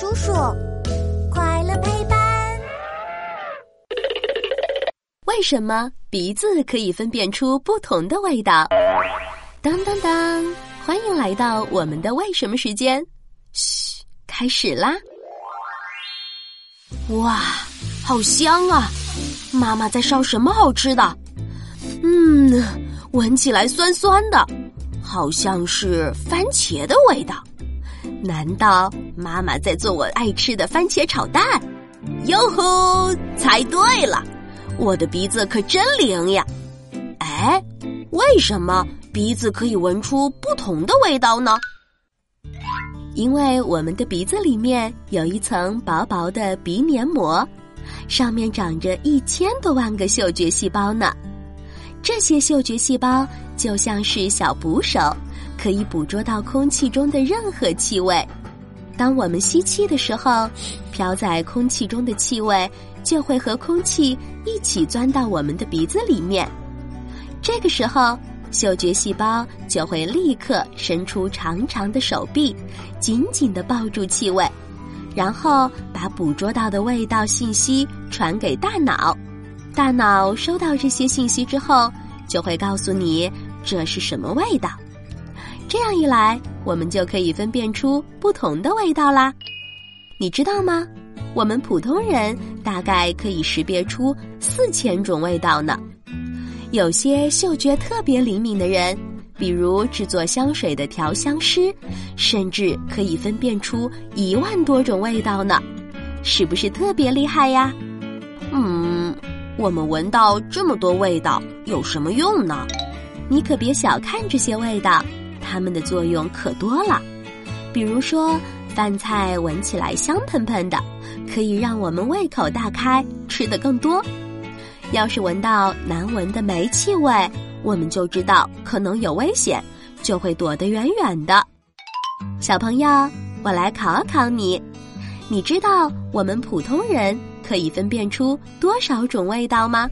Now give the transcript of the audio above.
叔叔，快乐陪伴。为什么鼻子可以分辨出不同的味道？当当当！欢迎来到我们的为什么时间。嘘，开始啦！哇，好香啊！妈妈在烧什么好吃的？嗯，闻起来酸酸的，好像是番茄的味道。难道妈妈在做我爱吃的番茄炒蛋？哟吼，猜对了，我的鼻子可真灵呀！哎，为什么鼻子可以闻出不同的味道呢？因为我们的鼻子里面有一层薄薄的鼻黏膜，上面长着一千多万个嗅觉细胞呢。这些嗅觉细胞就像是小捕手，可以捕捉到空气中的任何气味。当我们吸气的时候，飘在空气中的气味就会和空气一起钻到我们的鼻子里面。这个时候，嗅觉细胞就会立刻伸出长长的手臂，紧紧地抱住气味，然后把捕捉到的味道信息传给大脑。大脑收到这些信息之后，就会告诉你这是什么味道。这样一来，我们就可以分辨出不同的味道啦。你知道吗？我们普通人大概可以识别出四千种味道呢。有些嗅觉特别灵敏的人，比如制作香水的调香师，甚至可以分辨出一万多种味道呢。是不是特别厉害呀？嗯。我们闻到这么多味道有什么用呢？你可别小看这些味道，它们的作用可多了。比如说，饭菜闻起来香喷喷的，可以让我们胃口大开，吃得更多。要是闻到难闻的煤气味，我们就知道可能有危险，就会躲得远远的。小朋友，我来考考你，你知道我们普通人？可以分辨出多少种味道吗？